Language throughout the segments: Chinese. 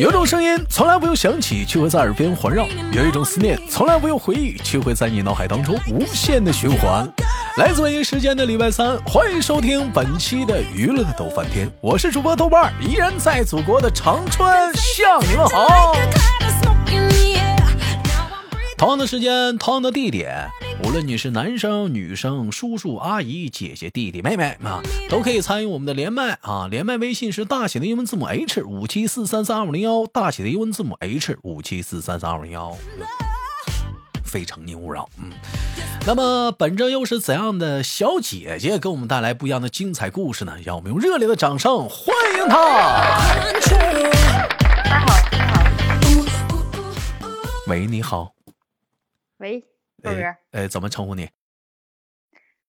有种声音从来不用响起，却会在耳边环绕；有一种思念从来不用回忆，却会在你脑海当中无限的循环。来自北京时间的礼拜三，欢迎收听本期的娱乐的逗翻天，我是主播豆瓣，依然在祖国的长春向你们好。同样的时间，同样的地点。无论你是男生、女生、叔叔、阿姨、姐姐、弟弟、妹妹啊，都可以参与我们的连麦啊！连麦微信是大写的英文字母 H 五七四三三二五零幺，大写的英文字母 H 五七四三三二五零幺。非诚勿扰，嗯。那么，本着又是怎样的小姐姐给我们带来不一样的精彩故事呢？让我们用热烈的掌声欢迎她！大家好，大家好。喂，你好。喂。豆哥，哎，怎么称呼你？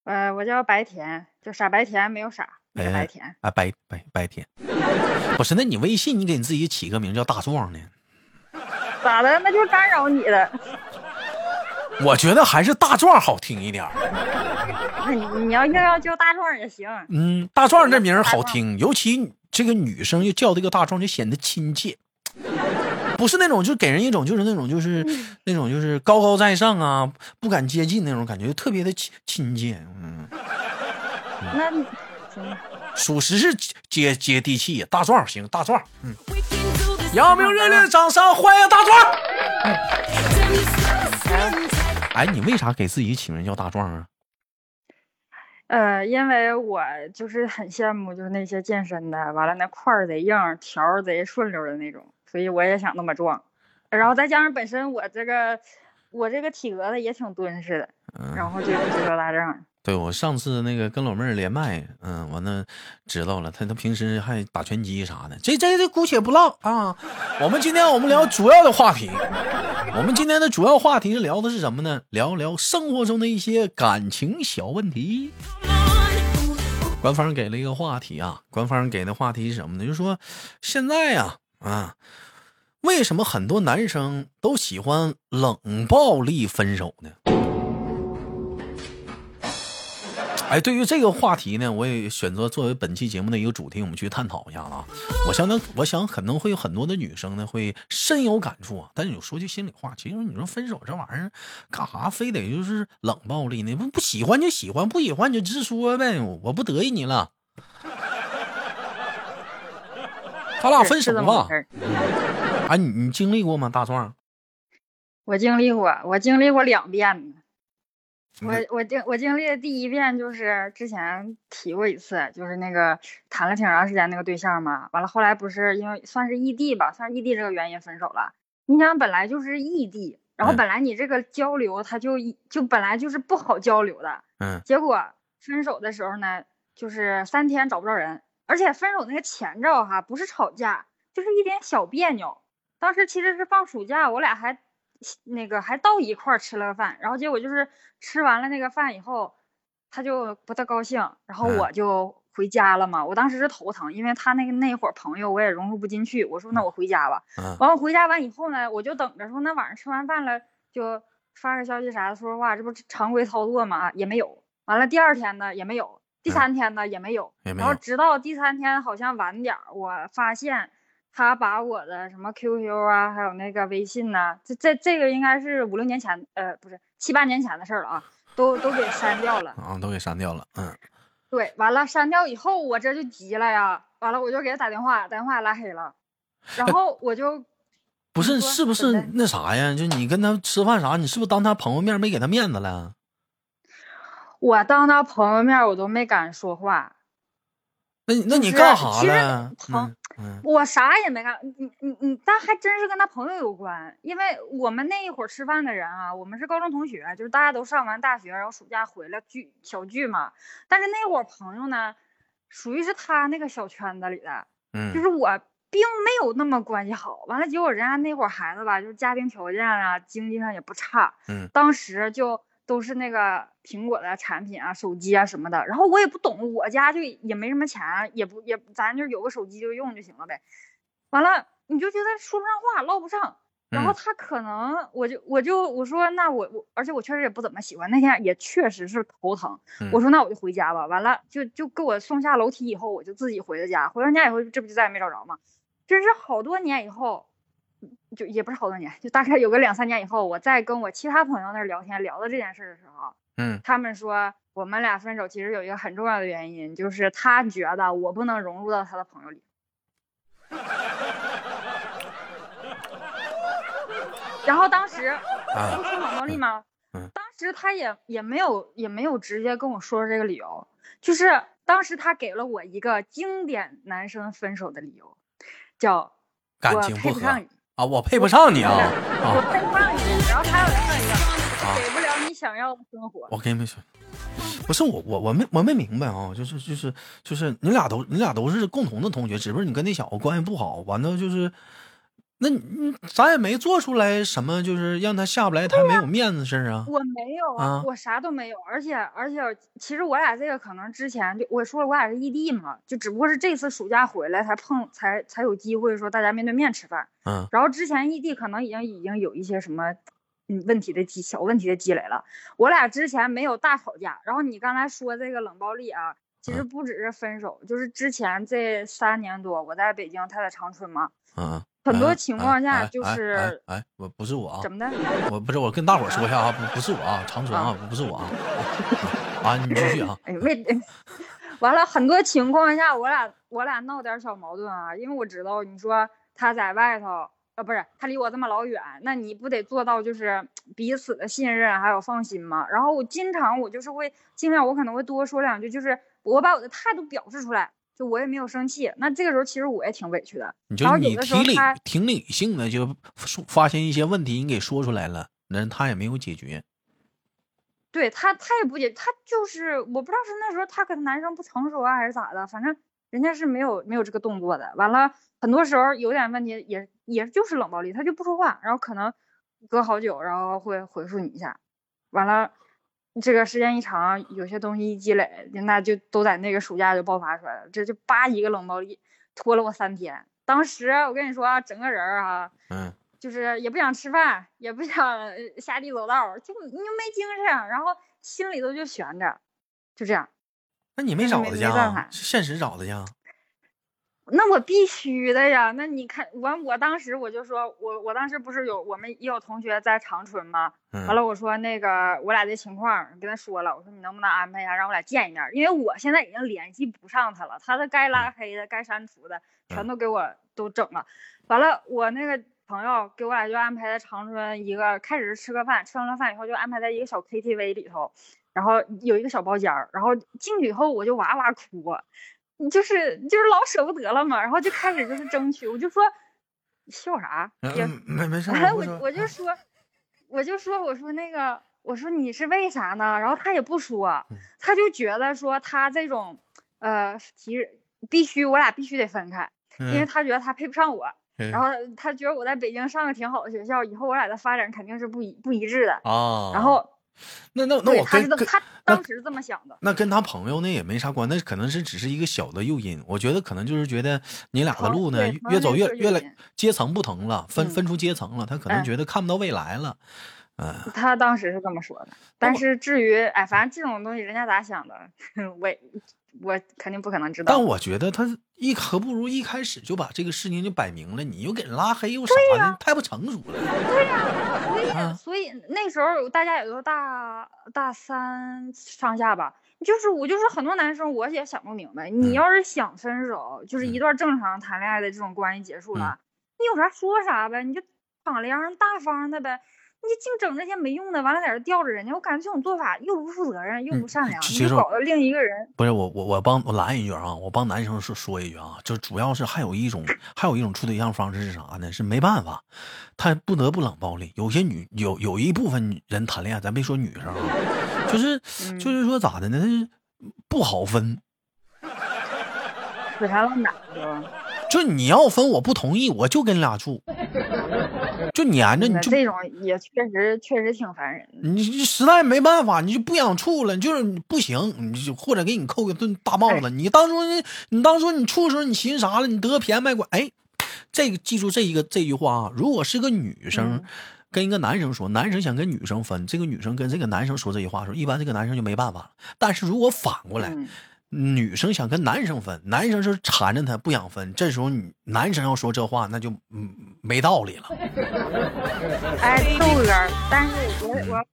呃，我叫白甜，就傻白甜，没有傻，白甜啊，白白白甜。不是，那你微信你给你自己起个名叫大壮呢？咋的？那就干扰你了。我觉得还是大壮好听一点。你要硬要叫大壮也行。嗯，大壮这名好听，尤其这个女生又叫这个大壮，就显得亲切。不是那种，就给人一种就是那种就是那种就是高高在上啊，不敢接近那种感觉，特别的亲亲切。嗯，那行，属实是接接地气。大壮行，大壮，嗯，有没有热烈的掌声欢迎大壮？哎，你为啥给自己起名叫大壮啊？呃，因为我就是很羡慕，就是那些健身的，完了那块儿贼硬，条贼顺溜的那种。所以我也想那么壮，然后再加上本身我这个我这个体格子也挺敦实的，然后就就叫大壮。对我上次那个跟老妹儿连麦，嗯，完了知道了，他他平时还打拳击啥的，这这这姑且不唠啊。我们今天我们聊主要的话题，我们今天的主要话题是聊的是什么呢？聊聊生活中的一些感情小问题。官方给了一个话题啊，官方给的话题是什么呢？就是说现在呀。啊，为什么很多男生都喜欢冷暴力分手呢？哎，对于这个话题呢，我也选择作为本期节目的一个主题，我们去探讨一下啊。我相当，我想可能会有很多的女生呢会深有感触啊。但是有说句心里话，其实你说分手这玩意儿干啥，非得就是冷暴力呢？不不喜欢就喜欢，不喜欢就直说呗，我不得意你了。他俩分手了？哎，你你经历过吗，大壮？我经历过，我经历过两遍。我我经我经历的第一遍就是之前提过一次，就是那个谈了挺长时间那个对象嘛，完了后来不是因为算是异地吧，算是异地这个原因分手了。你想本来就是异地，然后本来你这个交流他就就本来就是不好交流的，嗯，结果分手的时候呢，就是三天找不着人。而且分手那个前兆哈，不是吵架，就是一点小别扭。当时其实是放暑假，我俩还那个还到一块儿吃了个饭，然后结果就是吃完了那个饭以后，他就不太高兴，然后我就回家了嘛。我当时是头疼，因为他那个那会儿朋友我也融入不进去，我说那我回家吧。完了回家完以后呢，我就等着说那晚上吃完饭了就发个消息啥的说说话，这不常规操作嘛，也没有。完了第二天呢也没有。第三天呢也没有，然后直到第三天好像晚点儿，我发现他把我的什么 QQ 啊，还有那个微信呐，这这这个应该是五六年前，呃，不是七八年前的事儿了啊，都都给删掉了啊，都给删掉了，嗯，对，完了删掉以后我这就急了呀，完了我就给他打电话，打电话拉黑了，然后我就不是是不是那啥呀？就你跟他吃饭啥，你是不是当他朋友面没给他面子了？我当他朋友面，我都没敢说话。那那你干啥了？朋，我啥也没干。你你你，但还真是跟他朋友有关。因为我们那一会儿吃饭的人啊，我们是高中同学，就是大家都上完大学，然后暑假回来聚小聚嘛。但是那会儿朋友呢，属于是他那个小圈子里的。嗯。就是我并没有那么关系好。完了，结果人家那会儿孩子吧，就是家庭条件啊，经济上也不差。嗯。当时就。都是那个苹果的产品啊，手机啊什么的，然后我也不懂，我家就也没什么钱，也不也咱就有个手机就用就行了呗。完了，你就觉得说不上话，唠不上，然后他可能我就我就我说那我我而且我确实也不怎么喜欢，那天也确实是头疼。我说那我就回家吧。完了就就给我送下楼梯以后，我就自己回的家。回完家以后，这不就再也没找着吗？真是好多年以后，就也不是好多年，就大概有个两三年以后，我再跟我其他朋友那聊天聊到这件事的时候，嗯，他们说我们俩分手其实有一个很重要的原因，就是他觉得我不能融入到他的朋友里。然后当时不说冷暴力吗？当时他也也没有也没有直接跟我说这个理由，就是当时他给了我一个经典男生分手的理由，叫感情不合啊，我配不上你啊，我配不上你。然后还有另外一个，给不了你想要的生活。我跟你们说，不是我我我没我没明白啊，就是就是就是你俩都你俩都是共同的同学，只不过你跟那小子关系不好，完了就是。那你咱也没做出来什么，就是让他下不来台没有面子事儿啊。我没有啊，我啥都没有。而且而且，其实我俩这个可能之前就我说了，我俩是异地嘛，就只不过是这次暑假回来才碰，才才有机会说大家面对面吃饭。嗯。然后之前异地可能已经已经有一些什么嗯问题的积小问题的积累了。我俩之前没有大吵架。然后你刚才说这个冷暴力啊，其实不只是分手，就是之前这三年多我在北京，他在长春嘛。嗯。很多情况下就是，哎，我不是我啊，怎么的？我不是我跟大伙说一下啊，不不是我啊，长春啊，不是我啊，啊，你继续啊。哎，为 完了，很多情况下我俩我俩闹点小矛盾啊，因为我知道你说他在外头，啊，不是他离我这么老远，那你不得做到就是彼此的信任还有放心吗？然后我经常我就是会尽量我可能会多说两句，就是我把我的态度表示出来。就我也没有生气，那这个时候其实我也挺委屈的。你就你挺理挺理性的，就发现一些问题，你给说出来了，那他也没有解决。对他，他也不解，他就是我不知道是那时候他可能男生不成熟啊，还是咋的，反正人家是没有没有这个动作的。完了，很多时候有点问题，也也就是冷暴力，他就不说话，然后可能隔好久，然后会回复你一下。完了。这个时间一长，有些东西一积累，那就都在那个暑假就爆发出来了。这就叭一个冷暴力，拖了我三天。当时我跟你说啊，整个人啊，嗯，就是也不想吃饭，也不想下地走道，就你就没精神，然后心里头就悬着，就这样。那你没找他去啊？现实找他去。那我必须的呀！那你看，我我当时我就说，我我当时不是有我们也有同学在长春吗？完了，我说那个我俩的情况跟他说了，我说你能不能安排一下让我俩见一面？因为我现在已经联系不上他了，他的该拉黑的、该删除的全都给我都整了。完了，我那个朋友给我俩就安排在长春一个，开始是吃个饭，吃完了饭以后就安排在一个小 KTV 里头，然后有一个小包间儿，然后进去以后我就哇哇哭。你就是就是老舍不得了嘛，然后就开始就是争取，我就说笑啥？也没没事。我我就说，我就说，我说那个，我说你是为啥呢？然后他也不说，他就觉得说他这种呃提必须我俩必须得分开，因为他觉得他配不上我，然后他觉得我在北京上个挺好的学校，以后我俩的发展肯定是不一不一致的啊。然后。那那那我跟他当时这么想的，那跟他朋友那也没啥关，那可能是只是一个小的诱因。我觉得可能就是觉得你俩的路呢越走越越来阶层不同了，分分出阶层了，他可能觉得看不到未来了。嗯，他当时是这么说的。但是至于哎，反正这种东西人家咋想的，我我肯定不可能知道。但我觉得他一何不如一开始就把这个事情就摆明了，你又给人拉黑又啥的，太不成熟了。对呀。所以那时候大家也都大大三上下吧，就是我就是很多男生我也想不明白，你要是想分手，就是一段正常谈恋爱的这种关系结束了，你有啥说啥呗，你就敞亮大方的呗。你净整这些没用的，完了在这吊着人家，我感觉这种做法又不负责任，又不善良，你搞得另一个人不是我，我我帮我拦一句啊，我帮男生说说一句啊，就主要是还有一种还有一种处对象方式是啥呢？是没办法，他不得不冷暴力。有些女有有一部分人谈恋爱，咱别说女生啊，就是就是说咋的呢？不好分，死缠烂打就你要分，我不同意，我就跟你俩住。就粘着你，就这种也确实确实挺烦人。你你实在没办法，你就不想处了，就是不行，你就或者给你扣个顿大帽子。你当初你你当初你处的时候，你寻思啥了？你得便宜卖乖，哎，这个记住这一个这句话啊，如果是个女生嗯跟一个男生说，男生想跟女生分，这个女生跟这个男生说这句话的时候，一般这个男生就没办法了。但是如果反过来，嗯女生想跟男生分，男生是缠着她不想分，这时候你男生要说这话，那就嗯没道理了。哎，豆哥，但是我嗯我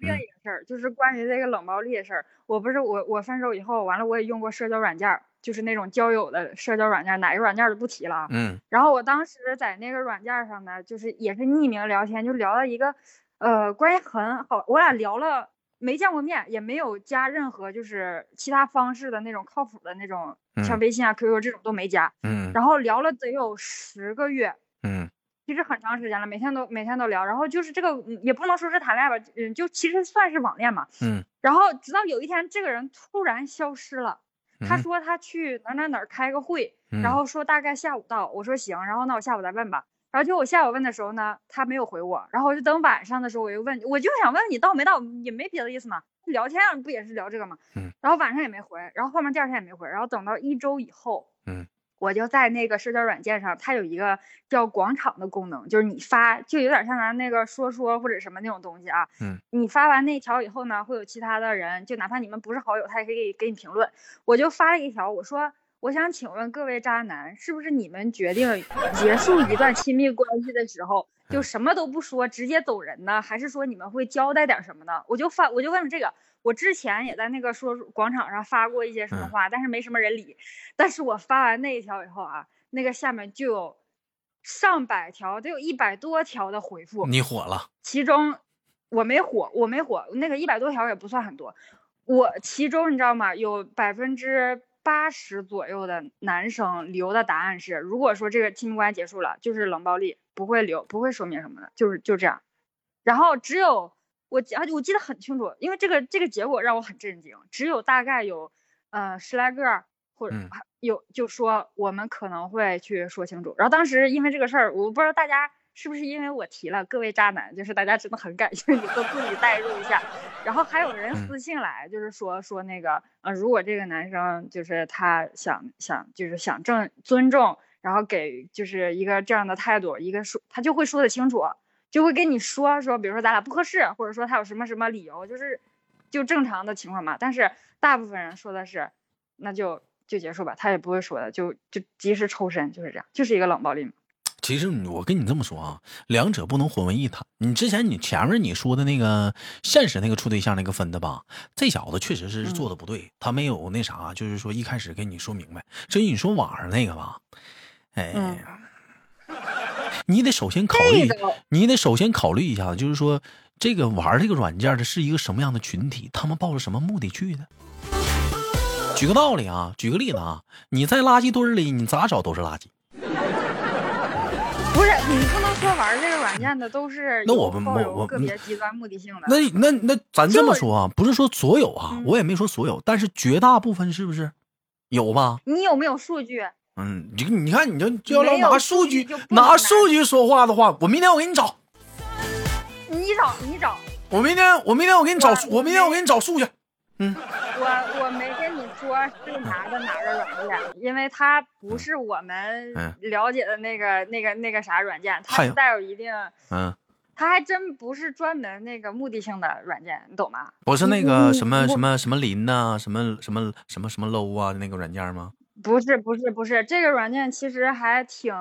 另一个事儿，就是关于这个冷暴力的事儿。我不是我我分手以后，完了我也用过社交软件，就是那种交友的社交软件，哪个软件儿都不提了啊。嗯然后我当时在那个软件上呢，就是也是匿名聊天，就聊了一个，呃，关系很好，我俩聊了没见过面，也没有加任何就是其他方式的那种靠谱的那种，像嗯微信啊、QQ 这种都没加。嗯然后聊了得有十个月，嗯其实很长时间了，每天都每天都聊。然后就是这个嗯也不能说是谈恋爱吧，嗯，就其实算是网恋嘛。嗯然后直到有一天，这个人突然消失了。他嗯说他去哪哪哪儿开个会，嗯然后说大概下午到。我说行，然后那我下午再问吧。然后就我下午问的时候呢，他没有回我。然后我就等晚上的时候，我又问，我就想问你到没到，也没别的意思嘛。聊天不也是聊这个嘛？嗯。然后晚上也没回，然后后面第二天也没回，然后等到一周以后，嗯，我就在那个社交软件上，它有一个叫广场的功能，就是你发，就有点像咱那个说说或者什么那种东西啊。嗯。你发完那条以后呢，会有其他的人，就哪怕你们不是好友，他也可以给你评论。我就发了一条，我说。我想请问各位渣男，是不是你们决定结束一段亲密关系的时候，就什么都不说，直接走人呢？还是说你们会交代点什么呢？我就发，我就问了这个。我之前也在那个说广场上发过一些什么嗯话，但是没什么人理。但是我发完那一条以后啊，那个下面就有上百条，得有一百多条的回复。你火了，其中我没火，我没火，那个一百多条也不算很多。我其中你知道吗？有百分之八十左右的男生留的答案是，如果说这个亲密关系结束了，就是冷暴力，不会留，不会说明什么的，就是就这样。然后只有我记，啊我记得很清楚，因为这个这个结果让我很震惊。只有大概有呃十来个或者有就说我们可能会去说清楚。然后当时因为这个事儿，我不知道大家是不是因为我提了各位渣男，就是大家真的很感兴趣，都自己代入一下。然后还有人嗯私信来，就是说说那个呃，如果这个男生就是他想想就是想正尊重，然后给就是一个这样的态度，一个说他就会说的清楚。就会跟你说说，比如说咱俩不合适，或者说他有什么什么理由，就是就正常的情况嘛。但是大部分人说的是，那就就结束吧，他也不会说的，就就及时抽身，就是这样，就是一个冷暴力嘛。其实我跟你这么说啊，两者不能混为一谈。你之前你前面你说的那个现实那个处对象那个分的吧，这小子确实是做的不对，他没有那啥，就是说一开始跟你说明白。至于你说网上那个吧，哎，嗯你得首先考虑，你得首先考虑一下，就是说这个玩这个软件的是一个什么样的群体，他们抱着什么目的去的。举个道理啊，举个例子啊，你在垃圾堆里，你咋找都是垃圾。不是你不能说玩这个软件的都是那我们我我个别极端目的性的。那那那咱这么说啊，不是说所有啊，嗯我也没说所有，但是绝大部分是不是有吧？你有没有数据？嗯，你你看，你就就要拿数据拿拿数据说话的话，我明天我给你找，你找你找，我明天我明天我给你找我，我明天我给你找数据。我我没跟你说是拿的哪个软件，因为它不是我们嗯了解的那个那个那个啥软件，它是带有一定，嗯，它还真不是专门那个目的性的软件，你懂吗？不是那个什么我什么什么林呐、什么什么什么什么 low 啊那个软件吗？不是不是不是，这个软件其实还挺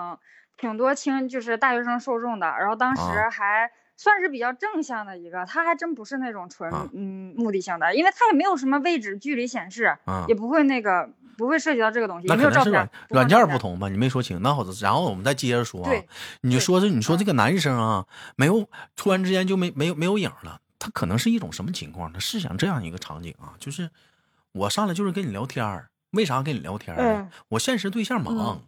挺多青就是大学生受众的，然后当时啊还算是比较正向的一个，它还真不是那种纯、啊。嗯目的性的，因为它也没有什么位置距离显示，啊。也不会那个不会涉及到这个东西，那可能是软，软件不同吧？你没说清，那好，然后我们再接着说啊对。你就说是你说嗯这个男生啊，没有突然之间就没没有没有影了，他可能是一种什么情况？他试想这样一个场景啊，就是我上来就是跟你聊天儿，为啥跟你聊天儿呢？嗯我现实对象忙，嗯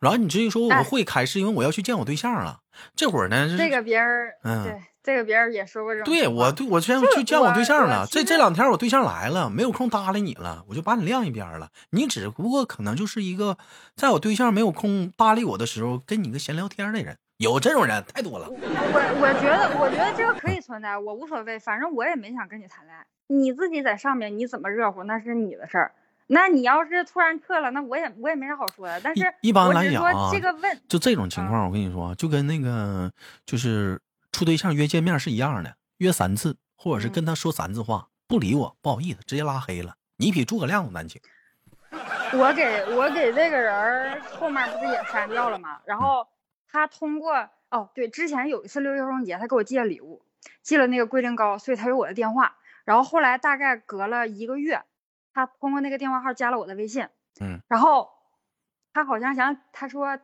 然后你至于说我哎会开，是因为我要去见我对象了。这会儿呢，这个别人，嗯对这个别人也说过这种对我对我先就去见我对象了，这这两天我对象来了，没有空搭理你了，我就把你晾一边了。你只不过可能就是一个在我对象没有空搭理我的时候，跟你个闲聊天的人，有这种人太多了。我我觉得，我觉得这个可以存在，我无所谓，反正我也没想跟你谈恋爱。你自己在上面你怎么热乎那是你的事儿，那你要是突然撤了，那我也我也没啥好说的。但是一般来讲啊这个问就这种情况，我跟你说，就跟那个就是处对象约见面是一样的，约三次，或者是嗯跟他说三次话，不理我，不好意思，直接拉黑了。你比诸葛亮都难请。我给我给这个人儿后面不是也删掉了吗？然后他通过哦，对，之前有一次六一儿童节，他给我寄了礼物，寄了那个龟苓膏，所以他有我的电话。然后后来大概隔了一个月，他通过那个电话号加了我的微信，嗯，然后他好像想他说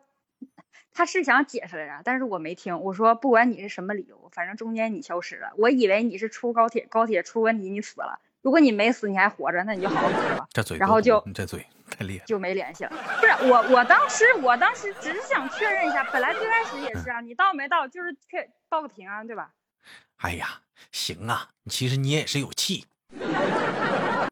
他是想解释来着，但是我没听。我说不管你是什么理由，反正中间你消失了，我以为你是出高铁高铁出问题你死了。如果你没死，你还活着，那你就好好活着吧。这嘴然后就你这嘴太厉害。就没联系了。不是我，我当时我当时只是想确认一下，本来最开始也是啊，你到没到就是确报个平安，对吧？哎呀，行啊，其实你也是有气，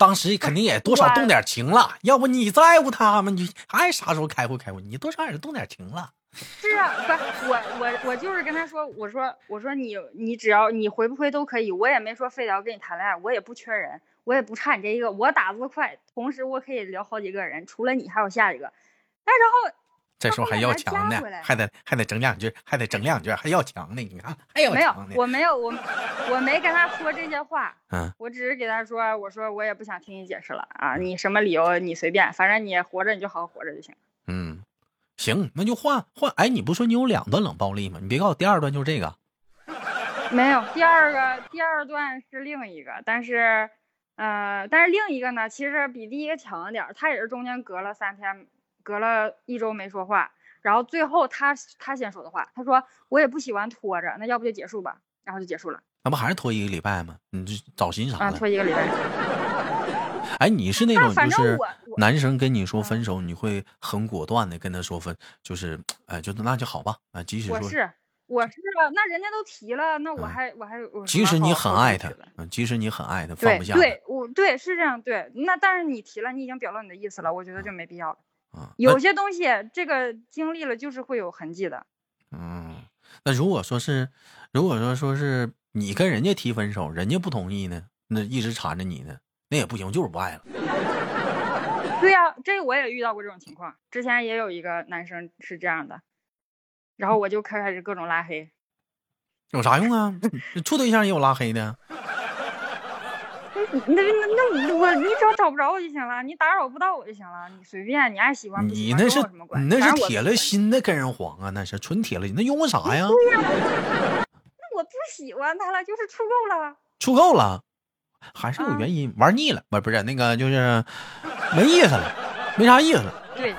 当时肯定也多少动点情了。要不你在乎他吗？你爱啥时候开会开会，你多少也是动点情了。是啊，不是我我我就是跟他说，我说我说你你只要你回不回都可以，我也没说非得要跟你谈恋爱，我也不缺人，我也不差你这一个，我打字快，同时我可以聊好几个人，除了你还有下一个。那然后这时候还要强呢还得还得整两句，还得整两句，还要强呢。你看还有没有，。我没有，我我没跟他说这些话，嗯，我只是给他说，我说我也不想听你解释了啊，你什么理由你随便，反正你活着你就好好活着就行。嗯，行，那就换换。哎，你不说你有两段冷暴力吗？你别告诉我第二段就是这个。没有，第二个第二段是另一个，但是，呃，但是另一个呢，其实比第一个强一点儿，他也是中间隔了三天，隔了一周没说话，然后最后他他先说的话，他说我也不喜欢拖着，那要不就结束吧，然后就结束了，那不还是拖一个礼拜吗？你这找心啥啊，拖一个礼拜。哎，你是那种就是男生跟你说分手，你会很果断的跟他说分，就是哎，就那就好吧啊，即使说我是我是啊，那人家都提了，那我嗯还、我还我即使你很爱他即使你很爱他，放不下他对，我对是这样，对。那但是你提了，你已经表露你的意思了，我觉得就没必要了。啊，有些东西，这个经历了就是会有痕迹的。嗯，那如果说是，如果说说是你跟人家提分手，人家不同意呢，那一直缠着你呢，那也不行，就是不爱了。对呀、这个我也遇到过这种情况。之前也有一个男生是这样的，然后我就开开始各种拉黑。有啥用啊？处对象也有拉黑的，那那那那我你只要找不着我就行了，你打扰不到我就行了，你随便，你爱喜欢不喜欢你那是？你那是铁了心的跟人黄啊，那是纯铁了心，那用过啥呀？那我不喜欢他了，就是处够了。处够了，还是有啊原因，玩腻了，不不是那个就是没意思了，没啥意思了。对。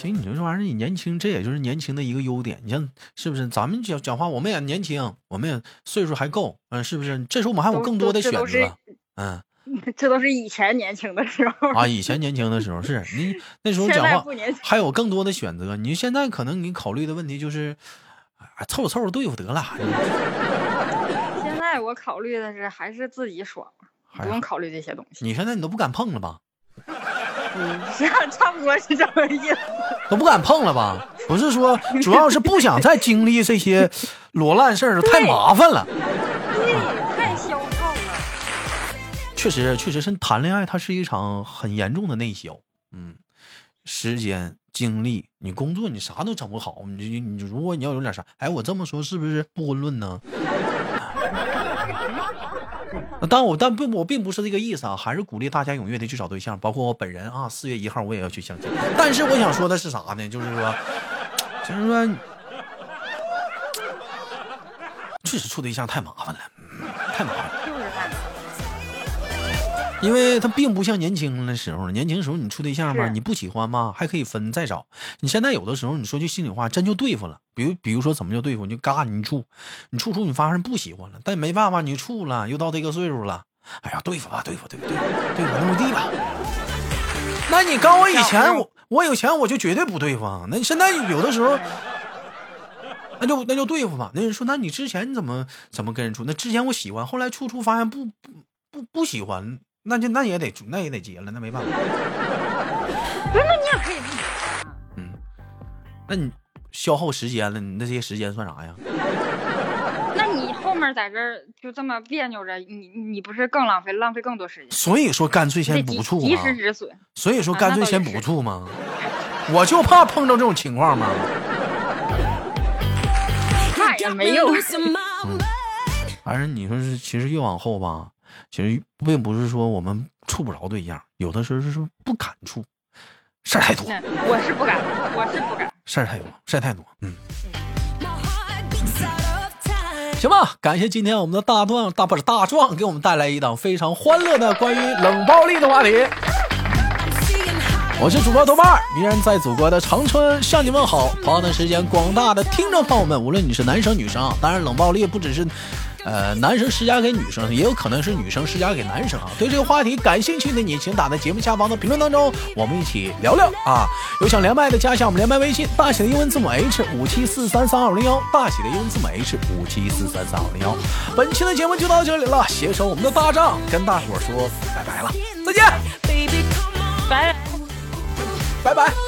其实你说这玩意儿，你年轻，这也就是年轻的一个优点。你像是不是？咱们讲讲话，我们也年轻，我们也岁数还够，嗯、是不是？这时候我们还有更多的选择，嗯 这都是以前年轻的时候，啊，以前年轻的时候是 你那时候讲话。还有更多的选择。你现在可能你考虑的问题就是，啊，凑合凑合对付得了，现在我考虑的是还是自己爽，不用考虑这些东西。你现在你都不敢碰了吧？嗯，是啊，差不多是这么意思。都不敢碰了吧？不是说，主要是不想再经历这些裸烂事儿，太麻烦了。对，太消耗了。确实，确实是谈恋爱，它是一场很严重的内销。嗯，时间、精力，你工作你啥都整不好，你你你如果你要有点啥，哎，我这么说是不是不婚论呢？那当我但并我并不是这个意思啊，还是鼓励大家踊跃的去找对象，包括我本人啊，四月一号我也要去相亲。但是我想说的是啥呢？就是说，就是说，确实处对象太麻烦了，太麻烦了。因为他并不像年轻的时候，年轻时候你处对象吧，你不喜欢吧，还可以分再找。你现在有的时候，你说句心里话，真就对付了。比如，比如说怎么就对付？你就嘎你处，你处处你发现不喜欢了，但没办法，你处了，又到这个岁数了，哎呀，对付吧，对付，对付，对付，对付，那么地吧。那你告我以前，我我有钱我就绝对不对付啊。那你现在有的时候，那就那就对付吧。那人说，那你之前怎么怎么跟人处？那之前我喜欢，后来处处发现不不不不喜欢，那就那也得那也得结了，那没办法。不是，那你。嗯，那你消耗时间了，你那这些时间算啥呀？那你后面在这儿就这么别扭着，你你不是更浪费浪费更多时间？所以说干脆先不处及。时止损。所以说啊干脆先不处嘛。我就怕碰到这种情况嘛。那也没有。反正你说是，其实越往后吧，其实并不是说我们处不着对象，有的时候是说不敢处，事儿太多，嗯，我是不敢，我是不敢。事儿太多，事儿太多。嗯，行吧，感谢今天我们的大壮大不是大壮给我们带来一档非常欢乐的关于冷暴力的话题。我是主播豆瓣儿，依然在祖国的长春向你问好。同样的时间，广大的听众朋友们，无论你是男生女生啊，当然冷暴力不只是，呃，男生施加给女生，也有可能是女生施加给男生啊。对这个话题感兴趣的你，请打在节目下方的评论当中，我们一起聊聊啊。有想连麦的，加一下我们连麦微信，大写的英文字母 H 五七四三三二零幺，大写的英文字母 H 五七四三三二零幺。本期的节目就到这里了，携手我们的大仗，跟大伙儿说拜拜了，再见，拜。拜拜。